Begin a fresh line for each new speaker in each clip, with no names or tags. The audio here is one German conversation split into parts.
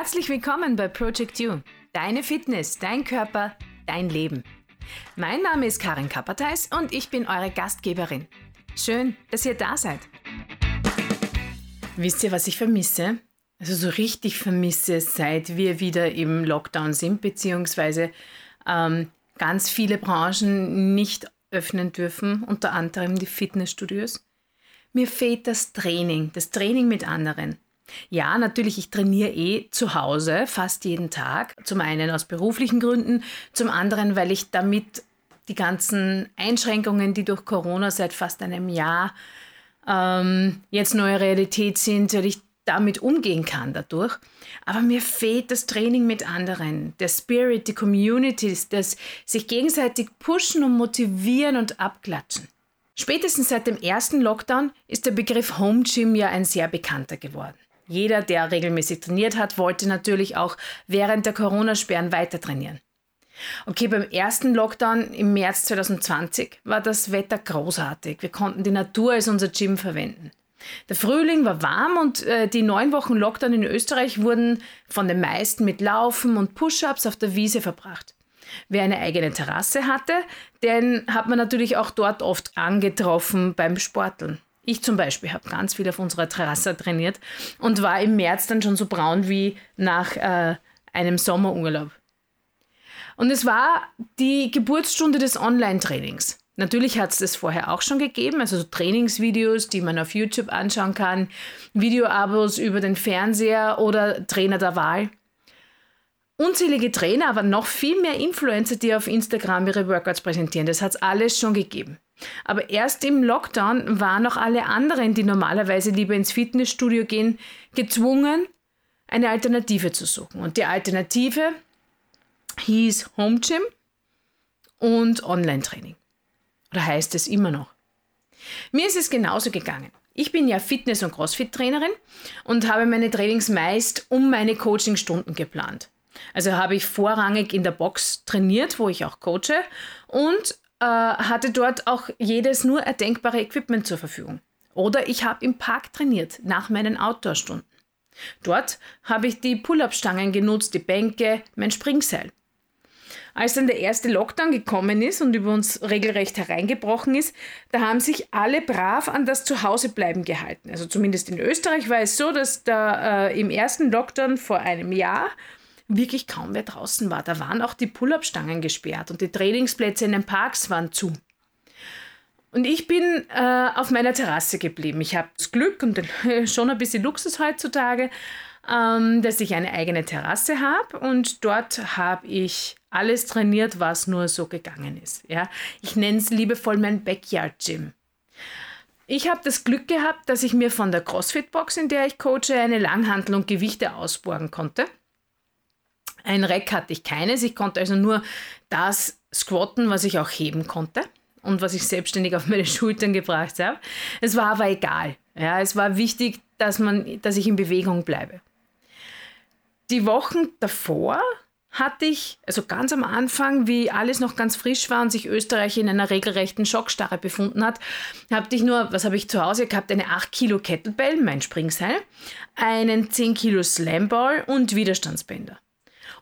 Herzlich willkommen bei Project You. Deine Fitness, dein Körper, dein Leben. Mein Name ist Karin Kapperteis und ich bin eure Gastgeberin. Schön, dass ihr da seid. Wisst ihr, was ich vermisse? Also so richtig vermisse, seit wir wieder im Lockdown sind, beziehungsweise ähm, ganz viele Branchen nicht öffnen dürfen, unter anderem die Fitnessstudios. Mir fehlt das Training, das Training mit anderen. Ja, natürlich, ich trainiere eh zu Hause fast jeden Tag. Zum einen aus beruflichen Gründen, zum anderen, weil ich damit die ganzen Einschränkungen, die durch Corona seit fast einem Jahr ähm, jetzt neue Realität sind, weil ich damit umgehen kann dadurch. Aber mir fehlt das Training mit anderen, der Spirit, die Communities, das sich gegenseitig pushen und motivieren und abklatschen. Spätestens seit dem ersten Lockdown ist der Begriff Home Gym ja ein sehr bekannter geworden. Jeder, der regelmäßig trainiert hat, wollte natürlich auch während der Corona-Sperren weiter trainieren. Okay, beim ersten Lockdown im März 2020 war das Wetter großartig. Wir konnten die Natur als unser Gym verwenden. Der Frühling war warm und äh, die neun Wochen Lockdown in Österreich wurden von den meisten mit Laufen und Push-ups auf der Wiese verbracht. Wer eine eigene Terrasse hatte, den hat man natürlich auch dort oft angetroffen beim Sporteln. Ich zum Beispiel habe ganz viel auf unserer Terrasse trainiert und war im März dann schon so braun wie nach äh, einem Sommerurlaub. Und es war die Geburtsstunde des Online-Trainings. Natürlich hat es das vorher auch schon gegeben, also so Trainingsvideos, die man auf YouTube anschauen kann, Videoabos über den Fernseher oder Trainer der Wahl. Unzählige Trainer, aber noch viel mehr Influencer, die auf Instagram ihre Workouts präsentieren. Das hat es alles schon gegeben. Aber erst im Lockdown waren auch alle anderen, die normalerweise lieber ins Fitnessstudio gehen, gezwungen, eine Alternative zu suchen. Und die Alternative hieß Home Gym und Online-Training. Oder heißt es immer noch? Mir ist es genauso gegangen. Ich bin ja Fitness- und Crossfit-Trainerin und habe meine Trainings meist um meine Coachingstunden geplant. Also habe ich vorrangig in der Box trainiert, wo ich auch coache und äh, hatte dort auch jedes nur erdenkbare Equipment zur Verfügung. Oder ich habe im Park trainiert, nach meinen Outdoor-Stunden. Dort habe ich die Pull-up-Stangen genutzt, die Bänke, mein Springseil. Als dann der erste Lockdown gekommen ist und über uns regelrecht hereingebrochen ist, da haben sich alle brav an das Zuhausebleiben gehalten. Also zumindest in Österreich war es so, dass da äh, im ersten Lockdown vor einem Jahr wirklich kaum wer draußen war. Da waren auch die Pull-up-Stangen gesperrt und die Trainingsplätze in den Parks waren zu. Und ich bin äh, auf meiner Terrasse geblieben. Ich habe das Glück und schon ein bisschen Luxus heutzutage, ähm, dass ich eine eigene Terrasse habe und dort habe ich alles trainiert, was nur so gegangen ist. Ja? Ich nenne es liebevoll mein Backyard Gym. Ich habe das Glück gehabt, dass ich mir von der CrossFit-Box, in der ich coache, eine Langhantel und Gewichte ausborgen konnte. Ein Rack hatte ich keines. Ich konnte also nur das squatten, was ich auch heben konnte und was ich selbstständig auf meine Schultern gebracht habe. Es war aber egal. Ja, es war wichtig, dass, man, dass ich in Bewegung bleibe. Die Wochen davor hatte ich, also ganz am Anfang, wie alles noch ganz frisch war und sich Österreich in einer regelrechten Schockstarre befunden hat, hatte ich nur, was habe ich zu Hause gehabt? Eine 8 Kilo Kettlebell, mein Springseil, einen 10 Kilo Slamball und Widerstandsbänder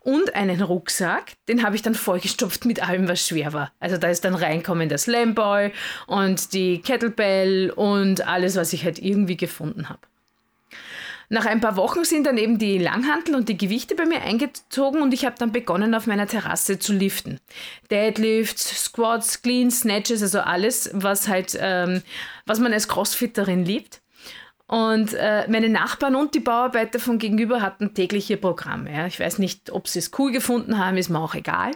und einen Rucksack, den habe ich dann vollgestopft mit allem, was schwer war. Also da ist dann reinkommen der Slamboy und die Kettlebell und alles, was ich halt irgendwie gefunden habe. Nach ein paar Wochen sind dann eben die Langhantel und die Gewichte bei mir eingezogen und ich habe dann begonnen, auf meiner Terrasse zu liften. Deadlifts, Squats, Cleans, Snatches, also alles, was halt, ähm, was man als Crossfitterin liebt. Und äh, meine Nachbarn und die Bauarbeiter von gegenüber hatten tägliche Programme. Ja. Ich weiß nicht, ob sie es cool gefunden haben, ist mir auch egal.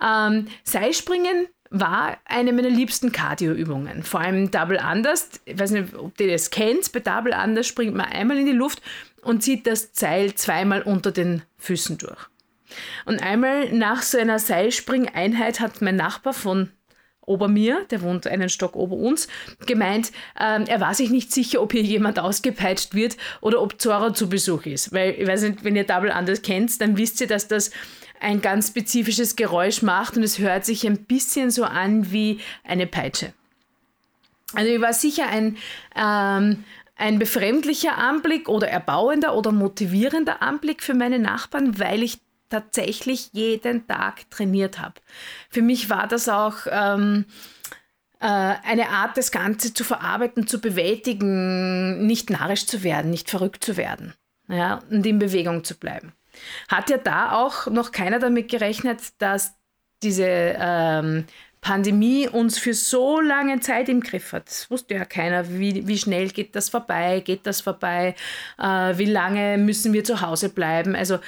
Ähm, Seilspringen war eine meiner liebsten Cardio-Übungen. Vor allem Double Unders. Ich weiß nicht, ob ihr das kennt. Bei Double Unders springt man einmal in die Luft und zieht das Seil zweimal unter den Füßen durch. Und einmal nach so einer Seilspringeinheit hat mein Nachbar von ober mir, der wohnt einen Stock ober uns, gemeint, ähm, er war sich nicht sicher, ob hier jemand ausgepeitscht wird oder ob Zora zu Besuch ist. Weil, ich weiß nicht, wenn ihr Double Anders kennt, dann wisst ihr, dass das ein ganz spezifisches Geräusch macht und es hört sich ein bisschen so an wie eine Peitsche. Also war sicher ein, ähm, ein befremdlicher Anblick oder erbauender oder motivierender Anblick für meine Nachbarn, weil ich tatsächlich jeden Tag trainiert habe. Für mich war das auch ähm, äh, eine Art, das Ganze zu verarbeiten, zu bewältigen, nicht narrisch zu werden, nicht verrückt zu werden ja, und in Bewegung zu bleiben. Hat ja da auch noch keiner damit gerechnet, dass diese ähm, Pandemie uns für so lange Zeit im Griff hat. Das wusste ja keiner, wie, wie schnell geht das vorbei, geht das vorbei, äh, wie lange müssen wir zu Hause bleiben. Also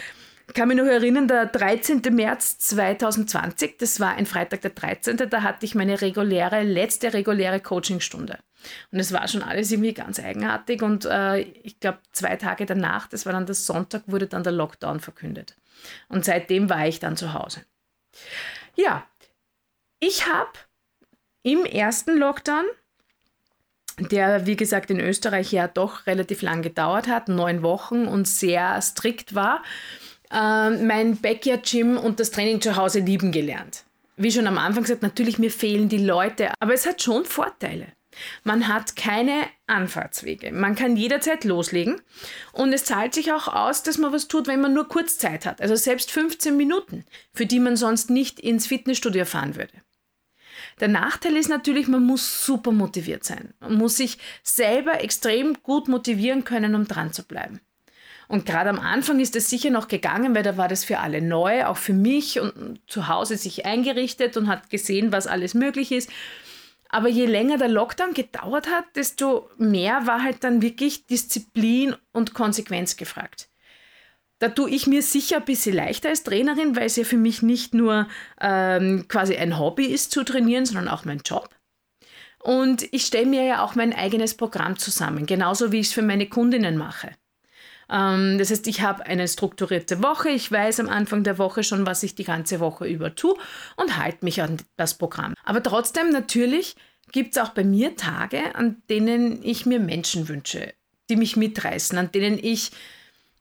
ich kann mich noch erinnern, der 13. März 2020, das war ein Freitag der 13., da hatte ich meine reguläre, letzte reguläre Coachingstunde. Und es war schon alles irgendwie ganz eigenartig und äh, ich glaube, zwei Tage danach, das war dann der Sonntag, wurde dann der Lockdown verkündet. Und seitdem war ich dann zu Hause. Ja, ich habe im ersten Lockdown, der wie gesagt in Österreich ja doch relativ lang gedauert hat, neun Wochen und sehr strikt war, äh, mein Backyard Gym und das Training zu Hause lieben gelernt. Wie schon am Anfang gesagt, natürlich mir fehlen die Leute, aber es hat schon Vorteile. Man hat keine Anfahrtswege. Man kann jederzeit loslegen und es zahlt sich auch aus, dass man was tut, wenn man nur kurz Zeit hat. Also selbst 15 Minuten, für die man sonst nicht ins Fitnessstudio fahren würde. Der Nachteil ist natürlich, man muss super motiviert sein. Man muss sich selber extrem gut motivieren können, um dran zu bleiben. Und gerade am Anfang ist es sicher noch gegangen, weil da war das für alle neu, auch für mich und zu Hause sich eingerichtet und hat gesehen, was alles möglich ist. Aber je länger der Lockdown gedauert hat, desto mehr war halt dann wirklich Disziplin und Konsequenz gefragt. Da tue ich mir sicher ein bisschen leichter als Trainerin, weil es ja für mich nicht nur ähm, quasi ein Hobby ist zu trainieren, sondern auch mein Job. Und ich stelle mir ja auch mein eigenes Programm zusammen, genauso wie ich es für meine Kundinnen mache. Ähm, das heißt, ich habe eine strukturierte Woche, ich weiß am Anfang der Woche schon, was ich die ganze Woche über tue und halte mich an das Programm. Aber trotzdem natürlich gibt es auch bei mir Tage, an denen ich mir Menschen wünsche, die mich mitreißen, an denen ich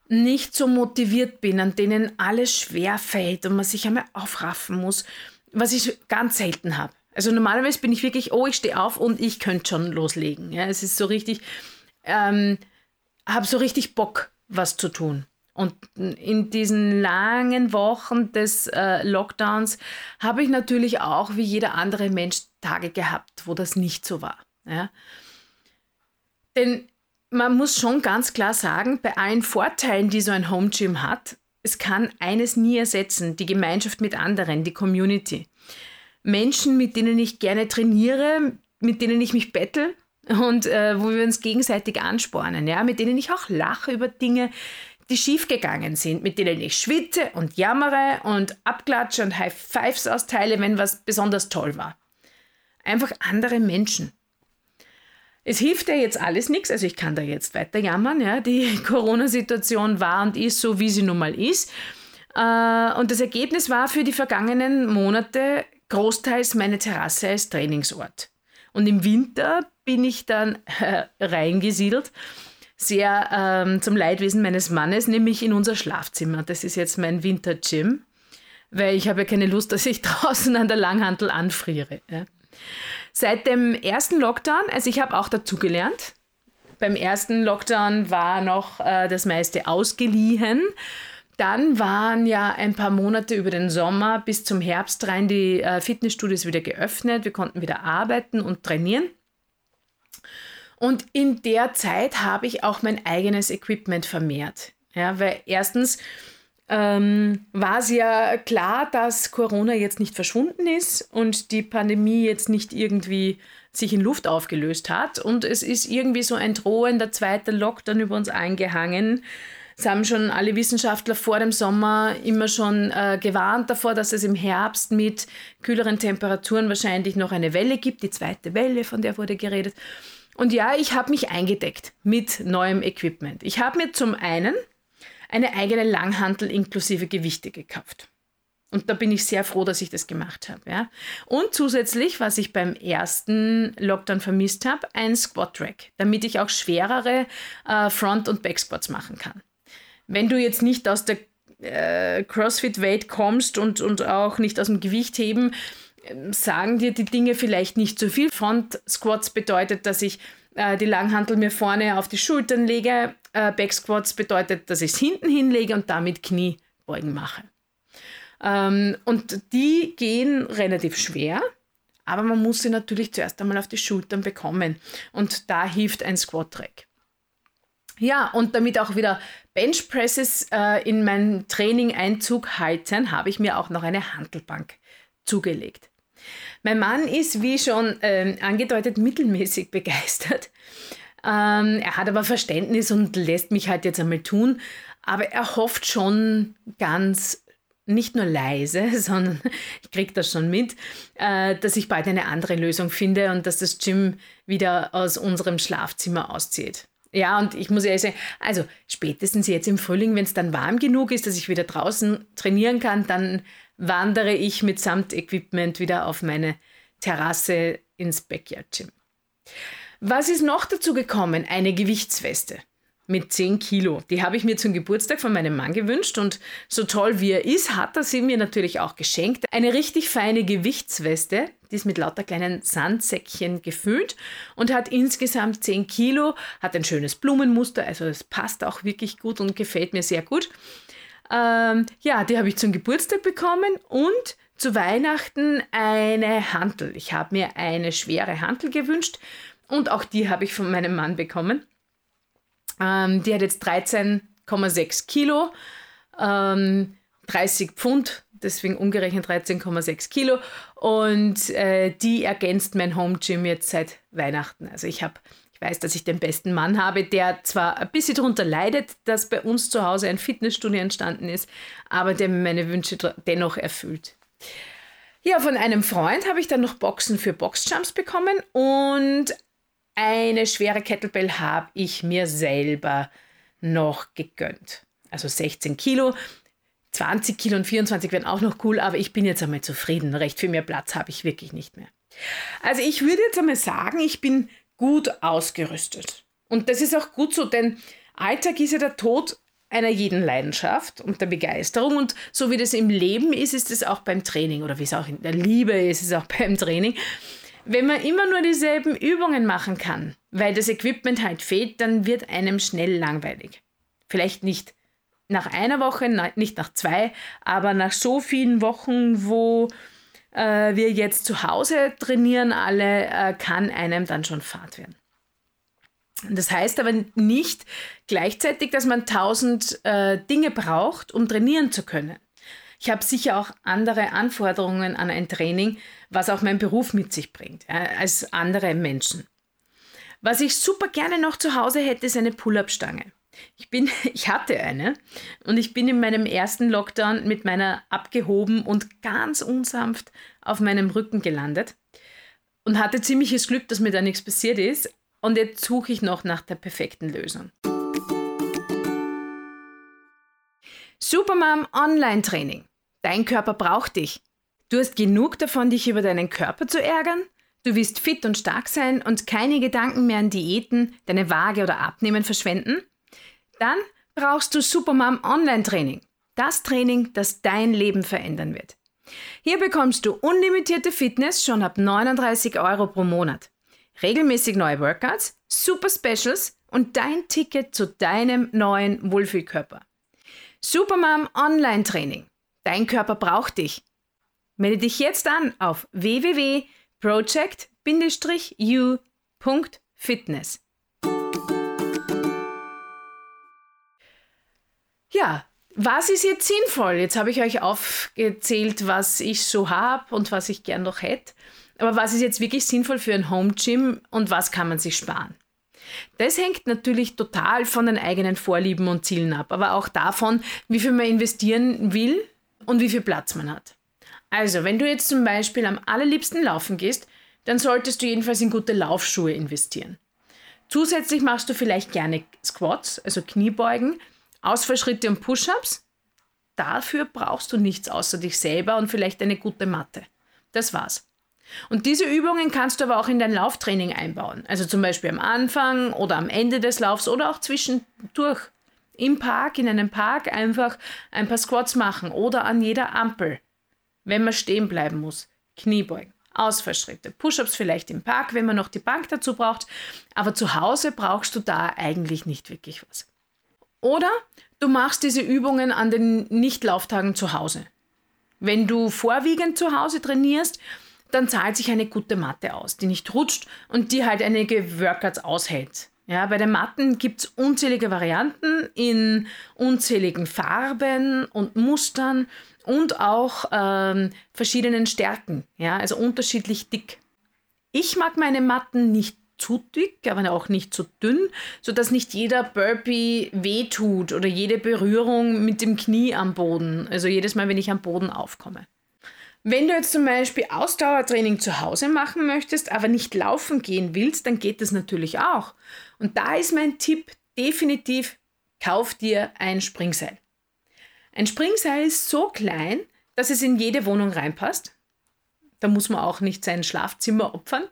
nicht so motiviert bin, an denen alles schwer fällt und man sich einmal aufraffen muss, was ich ganz selten habe. Also normalerweise bin ich wirklich, oh, ich stehe auf und ich könnte schon loslegen. Ja, es ist so richtig, ähm, habe so richtig Bock, was zu tun. Und in diesen langen Wochen des äh, Lockdowns habe ich natürlich auch, wie jeder andere Mensch, Tage gehabt, wo das nicht so war. Ja? Denn man muss schon ganz klar sagen, bei allen Vorteilen, die so ein Home Gym hat, es kann eines nie ersetzen, die Gemeinschaft mit anderen, die Community. Menschen, mit denen ich gerne trainiere, mit denen ich mich bettel und äh, wo wir uns gegenseitig anspornen, ja, mit denen ich auch lache über Dinge, die schiefgegangen sind, mit denen ich schwitze und jammere und abklatsche und High Fives austeile, wenn was besonders toll war. Einfach andere Menschen. Es hilft ja jetzt alles nichts, also ich kann da jetzt weiter jammern, ja. Die Corona-Situation war und ist so, wie sie nun mal ist. Äh, und das Ergebnis war für die vergangenen Monate großteils meine Terrasse als Trainingsort. Und im Winter bin ich dann äh, reingesiedelt, sehr ähm, zum Leidwesen meines Mannes, nämlich in unser Schlafzimmer. Das ist jetzt mein Wintergym, weil ich habe ja keine Lust, dass ich draußen an der Langhantel anfriere. Ja. Seit dem ersten Lockdown, also ich habe auch dazugelernt. Beim ersten Lockdown war noch äh, das meiste ausgeliehen. Dann waren ja ein paar Monate über den Sommer bis zum Herbst rein die äh, Fitnessstudios wieder geöffnet. Wir konnten wieder arbeiten und trainieren. Und in der Zeit habe ich auch mein eigenes Equipment vermehrt. Ja, weil erstens ähm, war es ja klar, dass Corona jetzt nicht verschwunden ist und die Pandemie jetzt nicht irgendwie sich in Luft aufgelöst hat. Und es ist irgendwie so ein drohender zweiter Lockdown über uns eingehangen. Es haben schon alle Wissenschaftler vor dem Sommer immer schon äh, gewarnt davor, dass es im Herbst mit kühleren Temperaturen wahrscheinlich noch eine Welle gibt, die zweite Welle, von der wurde geredet. Und ja, ich habe mich eingedeckt mit neuem Equipment. Ich habe mir zum einen eine eigene Langhantel inklusive Gewichte gekauft. Und da bin ich sehr froh, dass ich das gemacht habe. Ja. Und zusätzlich, was ich beim ersten Lockdown vermisst habe, ein Squat-Rack, damit ich auch schwerere äh, Front- und Backsquats machen kann. Wenn du jetzt nicht aus der äh, CrossFit-Welt kommst und, und auch nicht aus dem Gewichtheben, sagen dir die Dinge vielleicht nicht so viel. Front Squats bedeutet, dass ich äh, die Langhantel mir vorne auf die Schultern lege. Äh, Back Squats bedeutet, dass ich es hinten hinlege und damit Kniebeugen mache. Ähm, und die gehen relativ schwer, aber man muss sie natürlich zuerst einmal auf die Schultern bekommen. Und da hilft ein Squat-Track. Ja, und damit auch wieder Bench Presses äh, in mein Training Einzug halten, habe ich mir auch noch eine Handelbank zugelegt. Mein Mann ist, wie schon ähm, angedeutet, mittelmäßig begeistert. Ähm, er hat aber Verständnis und lässt mich halt jetzt einmal tun. Aber er hofft schon ganz, nicht nur leise, sondern ich kriege das schon mit, äh, dass ich bald eine andere Lösung finde und dass das Gym wieder aus unserem Schlafzimmer auszieht. Ja, und ich muss ehrlich sagen, also spätestens jetzt im Frühling, wenn es dann warm genug ist, dass ich wieder draußen trainieren kann, dann wandere ich mit Samtequipment wieder auf meine Terrasse ins Backyard Gym. Was ist noch dazu gekommen? Eine Gewichtsweste mit 10 Kilo. Die habe ich mir zum Geburtstag von meinem Mann gewünscht und so toll wie er ist, hat er sie mir natürlich auch geschenkt. Eine richtig feine Gewichtsweste, die ist mit lauter kleinen Sandsäckchen gefüllt und hat insgesamt 10 Kilo, hat ein schönes Blumenmuster, also es passt auch wirklich gut und gefällt mir sehr gut. Ähm, ja, die habe ich zum Geburtstag bekommen und zu Weihnachten eine Hantel. Ich habe mir eine schwere Hantel gewünscht und auch die habe ich von meinem Mann bekommen. Ähm, die hat jetzt 13,6 Kilo, ähm, 30 Pfund, deswegen umgerechnet 13,6 Kilo. Und äh, die ergänzt mein Home Gym jetzt seit Weihnachten. Also ich habe weiß, dass ich den besten Mann habe, der zwar ein bisschen darunter leidet, dass bei uns zu Hause ein Fitnessstudio entstanden ist, aber der meine Wünsche dennoch erfüllt. Ja, von einem Freund habe ich dann noch Boxen für Boxjumps bekommen und eine schwere Kettlebell habe ich mir selber noch gegönnt. Also 16 Kilo. 20 Kilo und 24 wären auch noch cool, aber ich bin jetzt einmal zufrieden. Recht viel mehr Platz habe ich wirklich nicht mehr. Also ich würde jetzt einmal sagen, ich bin gut ausgerüstet. Und das ist auch gut so, denn Alltag ist ja der Tod einer jeden Leidenschaft und der Begeisterung. Und so wie das im Leben ist, ist es auch beim Training oder wie es auch in der Liebe ist, ist es auch beim Training. Wenn man immer nur dieselben Übungen machen kann, weil das Equipment halt fehlt, dann wird einem schnell langweilig. Vielleicht nicht nach einer Woche, nicht nach zwei, aber nach so vielen Wochen, wo äh, wir jetzt zu Hause trainieren alle, äh, kann einem dann schon Fahrt werden. Das heißt aber nicht gleichzeitig, dass man tausend äh, Dinge braucht, um trainieren zu können. Ich habe sicher auch andere Anforderungen an ein Training, was auch mein Beruf mit sich bringt, äh, als andere Menschen. Was ich super gerne noch zu Hause hätte, ist eine Pull-up-Stange. Ich, bin, ich hatte eine und ich bin in meinem ersten Lockdown mit meiner abgehoben und ganz unsanft auf meinem Rücken gelandet und hatte ziemliches Glück, dass mir da nichts passiert ist. Und jetzt suche ich noch nach der perfekten Lösung. Supermom Online Training. Dein Körper braucht dich. Du hast genug davon, dich über deinen Körper zu ärgern? Du willst fit und stark sein und keine Gedanken mehr an Diäten, deine Waage oder Abnehmen verschwenden? Dann brauchst du Supermom Online Training. Das Training, das dein Leben verändern wird. Hier bekommst du unlimitierte Fitness schon ab 39 Euro pro Monat. Regelmäßig neue Workouts, Super Specials und dein Ticket zu deinem neuen Wohlfühlkörper. Supermom Online Training. Dein Körper braucht dich. Melde dich jetzt an auf www.project-u.fitness. Ja, was ist jetzt sinnvoll? Jetzt habe ich euch aufgezählt, was ich so habe und was ich gern noch hätte. Aber was ist jetzt wirklich sinnvoll für ein Home Gym und was kann man sich sparen? Das hängt natürlich total von den eigenen Vorlieben und Zielen ab, aber auch davon, wie viel man investieren will und wie viel Platz man hat. Also, wenn du jetzt zum Beispiel am allerliebsten laufen gehst, dann solltest du jedenfalls in gute Laufschuhe investieren. Zusätzlich machst du vielleicht gerne Squats, also Kniebeugen, Ausfallschritte und Push-ups. Dafür brauchst du nichts außer dich selber und vielleicht eine gute Matte. Das war's. Und diese Übungen kannst du aber auch in dein Lauftraining einbauen. Also zum Beispiel am Anfang oder am Ende des Laufs oder auch zwischendurch. Im Park, in einem Park einfach ein paar Squats machen oder an jeder Ampel, wenn man stehen bleiben muss. Kniebeugen, Ausfallschritte, Push-ups vielleicht im Park, wenn man noch die Bank dazu braucht, aber zu Hause brauchst du da eigentlich nicht wirklich was. Oder du machst diese Übungen an den Nicht-Lauftagen zu Hause. Wenn du vorwiegend zu Hause trainierst, dann zahlt sich eine gute Matte aus, die nicht rutscht und die halt einige Workouts aushält. Ja, bei den Matten gibt es unzählige Varianten in unzähligen Farben und Mustern und auch ähm, verschiedenen Stärken, ja, also unterschiedlich dick. Ich mag meine Matten nicht zu dick, aber auch nicht zu dünn, sodass nicht jeder Burpee wehtut oder jede Berührung mit dem Knie am Boden, also jedes Mal, wenn ich am Boden aufkomme. Wenn du jetzt zum Beispiel Ausdauertraining zu Hause machen möchtest, aber nicht laufen gehen willst, dann geht das natürlich auch. Und da ist mein Tipp definitiv, kauf dir ein Springseil. Ein Springseil ist so klein, dass es in jede Wohnung reinpasst. Da muss man auch nicht sein Schlafzimmer opfern.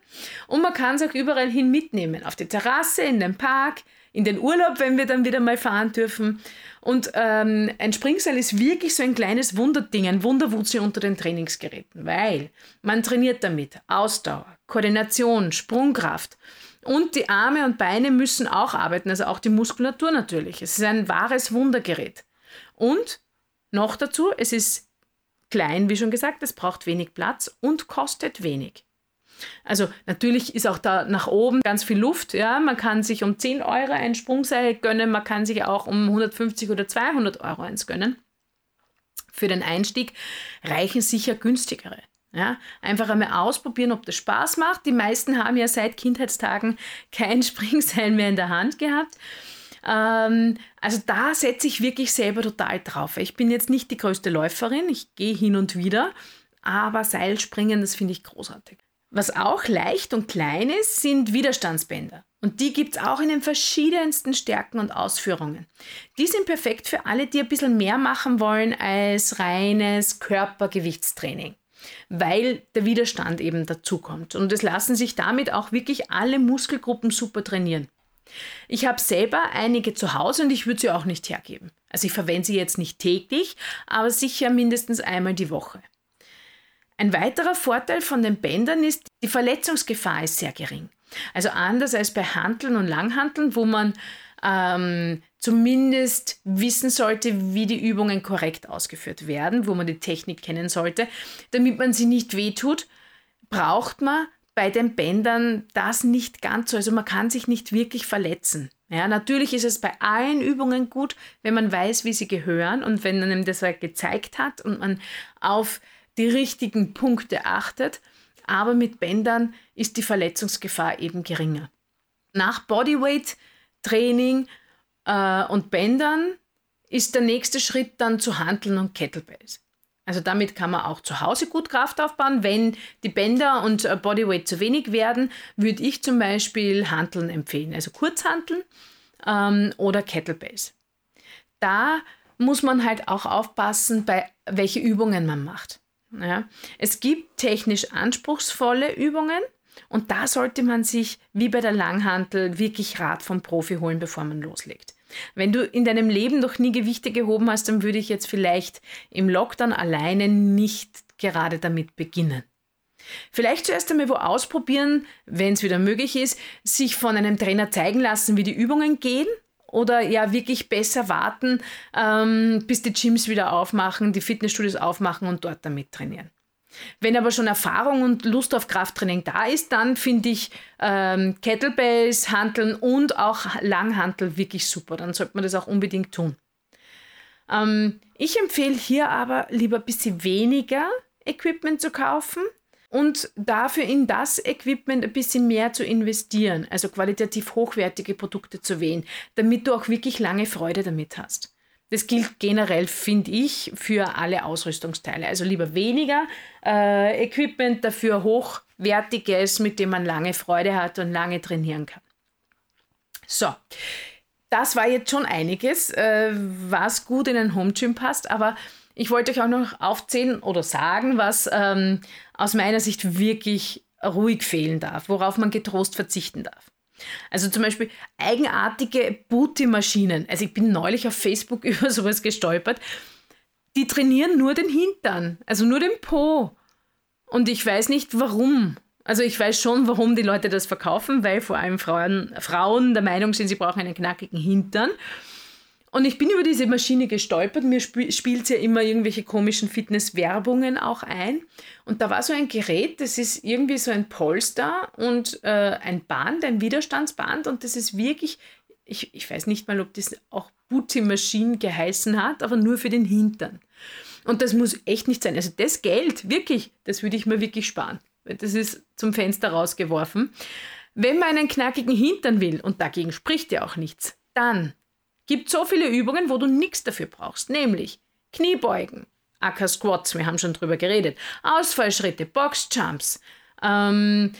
Und man kann es auch überall hin mitnehmen. Auf die Terrasse, in den Park, in den Urlaub, wenn wir dann wieder mal fahren dürfen. Und ähm, ein Springseil ist wirklich so ein kleines Wunderding, ein Wunderwutze unter den Trainingsgeräten, weil man trainiert damit Ausdauer, Koordination, Sprungkraft. Und die Arme und Beine müssen auch arbeiten, also auch die Muskulatur natürlich. Es ist ein wahres Wundergerät. Und noch dazu, es ist klein, wie schon gesagt, es braucht wenig Platz und kostet wenig. Also natürlich ist auch da nach oben ganz viel Luft. Ja? Man kann sich um 10 Euro ein Sprungseil gönnen, man kann sich auch um 150 oder 200 Euro eins gönnen. Für den Einstieg reichen sicher günstigere. Ja? Einfach einmal ausprobieren, ob das Spaß macht. Die meisten haben ja seit Kindheitstagen kein Springseil mehr in der Hand gehabt. Ähm, also da setze ich wirklich selber total drauf. Ich bin jetzt nicht die größte Läuferin, ich gehe hin und wieder, aber Seilspringen, das finde ich großartig. Was auch leicht und klein ist, sind Widerstandsbänder. Und die gibt es auch in den verschiedensten Stärken und Ausführungen. Die sind perfekt für alle, die ein bisschen mehr machen wollen als reines Körpergewichtstraining, weil der Widerstand eben dazukommt. Und es lassen sich damit auch wirklich alle Muskelgruppen super trainieren. Ich habe selber einige zu Hause und ich würde sie auch nicht hergeben. Also ich verwende sie jetzt nicht täglich, aber sicher mindestens einmal die Woche. Ein weiterer Vorteil von den Bändern ist, die Verletzungsgefahr ist sehr gering. Also anders als bei Hanteln und Langhanteln, wo man ähm, zumindest wissen sollte, wie die Übungen korrekt ausgeführt werden, wo man die Technik kennen sollte, damit man sie nicht wehtut, braucht man bei den Bändern das nicht ganz so. Also man kann sich nicht wirklich verletzen. Ja, natürlich ist es bei allen Übungen gut, wenn man weiß, wie sie gehören und wenn man das halt gezeigt hat und man auf die richtigen Punkte achtet, aber mit Bändern ist die Verletzungsgefahr eben geringer. Nach Bodyweight-Training äh, und Bändern ist der nächste Schritt dann zu Handeln und Kettlebells. Also damit kann man auch zu Hause gut Kraft aufbauen. Wenn die Bänder und äh, Bodyweight zu wenig werden, würde ich zum Beispiel Handeln empfehlen, also Kurzhanteln ähm, oder Kettlebells. Da muss man halt auch aufpassen, bei welche Übungen man macht. Ja. Es gibt technisch anspruchsvolle Übungen und da sollte man sich wie bei der Langhantel wirklich Rat vom Profi holen, bevor man loslegt. Wenn du in deinem Leben noch nie Gewichte gehoben hast, dann würde ich jetzt vielleicht im Lockdown alleine nicht gerade damit beginnen. Vielleicht zuerst einmal wo ausprobieren, wenn es wieder möglich ist, sich von einem Trainer zeigen lassen, wie die Übungen gehen oder ja wirklich besser warten, ähm, bis die Gyms wieder aufmachen, die Fitnessstudios aufmachen und dort damit trainieren. Wenn aber schon Erfahrung und Lust auf Krafttraining da ist, dann finde ich ähm, Kettlebells, Hanteln und auch Langhantel wirklich super. Dann sollte man das auch unbedingt tun. Ähm, ich empfehle hier aber lieber ein bisschen weniger Equipment zu kaufen und dafür in das Equipment ein bisschen mehr zu investieren, also qualitativ hochwertige Produkte zu wählen, damit du auch wirklich lange Freude damit hast. Das gilt generell, finde ich, für alle Ausrüstungsteile. Also lieber weniger äh, Equipment, dafür hochwertiges, mit dem man lange Freude hat und lange trainieren kann. So, das war jetzt schon einiges, äh, was gut in ein Home Gym passt, aber ich wollte euch auch noch aufzählen oder sagen, was ähm, aus meiner Sicht wirklich ruhig fehlen darf, worauf man getrost verzichten darf. Also zum Beispiel eigenartige Booty-Maschinen. Also ich bin neulich auf Facebook über sowas gestolpert. Die trainieren nur den Hintern, also nur den Po. Und ich weiß nicht warum. Also ich weiß schon, warum die Leute das verkaufen, weil vor allem Frauen, Frauen der Meinung sind, sie brauchen einen knackigen Hintern. Und ich bin über diese Maschine gestolpert. Mir sp spielt ja immer irgendwelche komischen Fitnesswerbungen auch ein. Und da war so ein Gerät, das ist irgendwie so ein Polster und äh, ein Band, ein Widerstandsband. Und das ist wirklich, ich, ich weiß nicht mal, ob das auch Booty Machine geheißen hat, aber nur für den Hintern. Und das muss echt nicht sein. Also das Geld, wirklich, das würde ich mir wirklich sparen. Das ist zum Fenster rausgeworfen. Wenn man einen knackigen Hintern will, und dagegen spricht ja auch nichts, dann Gibt so viele Übungen, wo du nichts dafür brauchst, nämlich Kniebeugen, Acker Squats, wir haben schon drüber geredet, Ausfallschritte, Boxjumps, ähm,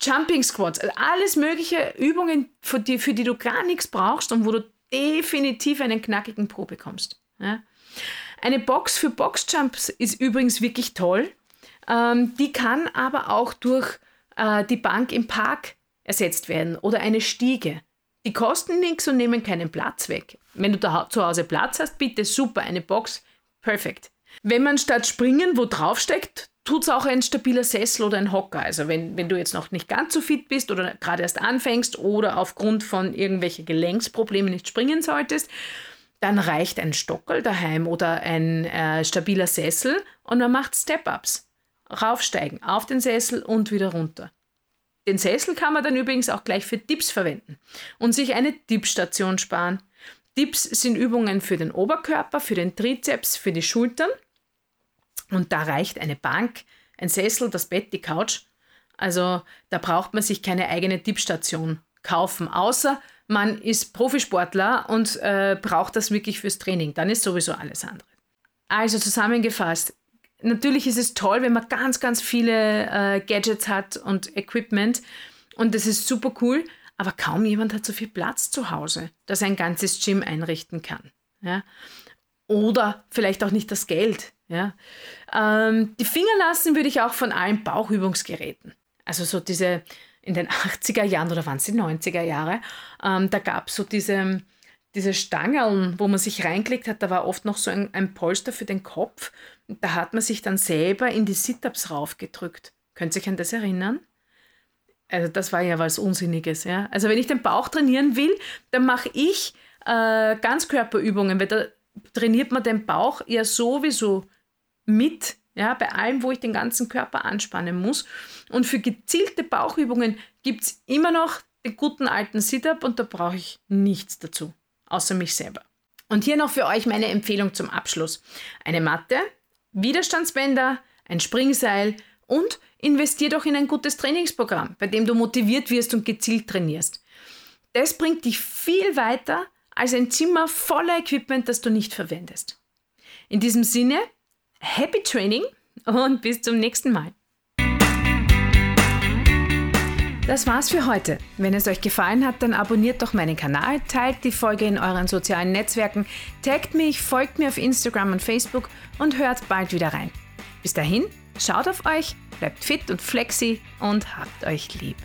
Jumping Squats, also alles mögliche Übungen, für die, für die du gar nichts brauchst und wo du definitiv einen knackigen Po bekommst. Ja? Eine Box für Boxjumps ist übrigens wirklich toll. Ähm, die kann aber auch durch äh, die Bank im Park ersetzt werden oder eine Stiege. Die kosten nichts und nehmen keinen Platz weg. Wenn du da zu Hause Platz hast, bitte super, eine Box, perfekt. Wenn man statt Springen wo draufsteckt, tut es auch ein stabiler Sessel oder ein Hocker. Also wenn, wenn du jetzt noch nicht ganz so fit bist oder gerade erst anfängst oder aufgrund von irgendwelchen Gelenksproblemen nicht springen solltest, dann reicht ein Stockel daheim oder ein äh, stabiler Sessel und man macht Step-Ups. Raufsteigen, auf den Sessel und wieder runter. Den Sessel kann man dann übrigens auch gleich für Dips verwenden und sich eine Dipstation sparen. Dips sind Übungen für den Oberkörper, für den Trizeps, für die Schultern. Und da reicht eine Bank, ein Sessel, das Bett, die Couch. Also da braucht man sich keine eigene Dipstation kaufen, außer man ist Profisportler und äh, braucht das wirklich fürs Training. Dann ist sowieso alles andere. Also zusammengefasst, natürlich ist es toll, wenn man ganz, ganz viele äh, Gadgets hat und Equipment und das ist super cool, aber kaum jemand hat so viel Platz zu Hause, dass er ein ganzes Gym einrichten kann. Ja? Oder vielleicht auch nicht das Geld. Ja? Ähm, die Finger lassen würde ich auch von allen Bauchübungsgeräten. Also so diese in den 80er Jahren oder waren es die 90er Jahre, ähm, da gab es so diese, diese Stangeln, wo man sich reingelegt hat, da war oft noch so ein, ein Polster für den Kopf da hat man sich dann selber in die Sit-Ups raufgedrückt. Könnt ihr euch an das erinnern? Also das war ja was Unsinniges. Ja? Also wenn ich den Bauch trainieren will, dann mache ich äh, Ganzkörperübungen, weil da trainiert man den Bauch ja sowieso mit, ja, bei allem, wo ich den ganzen Körper anspannen muss. Und für gezielte Bauchübungen gibt es immer noch den guten alten Sit-Up und da brauche ich nichts dazu, außer mich selber. Und hier noch für euch meine Empfehlung zum Abschluss. Eine Matte, Widerstandsbänder, ein Springseil und investier doch in ein gutes Trainingsprogramm, bei dem du motiviert wirst und gezielt trainierst. Das bringt dich viel weiter als ein Zimmer voller Equipment, das du nicht verwendest. In diesem Sinne, happy Training und bis zum nächsten Mal. Das war's für heute. Wenn es euch gefallen hat, dann abonniert doch meinen Kanal, teilt die Folge in euren sozialen Netzwerken, taggt mich, folgt mir auf Instagram und Facebook und hört bald wieder rein. Bis dahin, schaut auf euch, bleibt fit und flexi und habt euch lieb.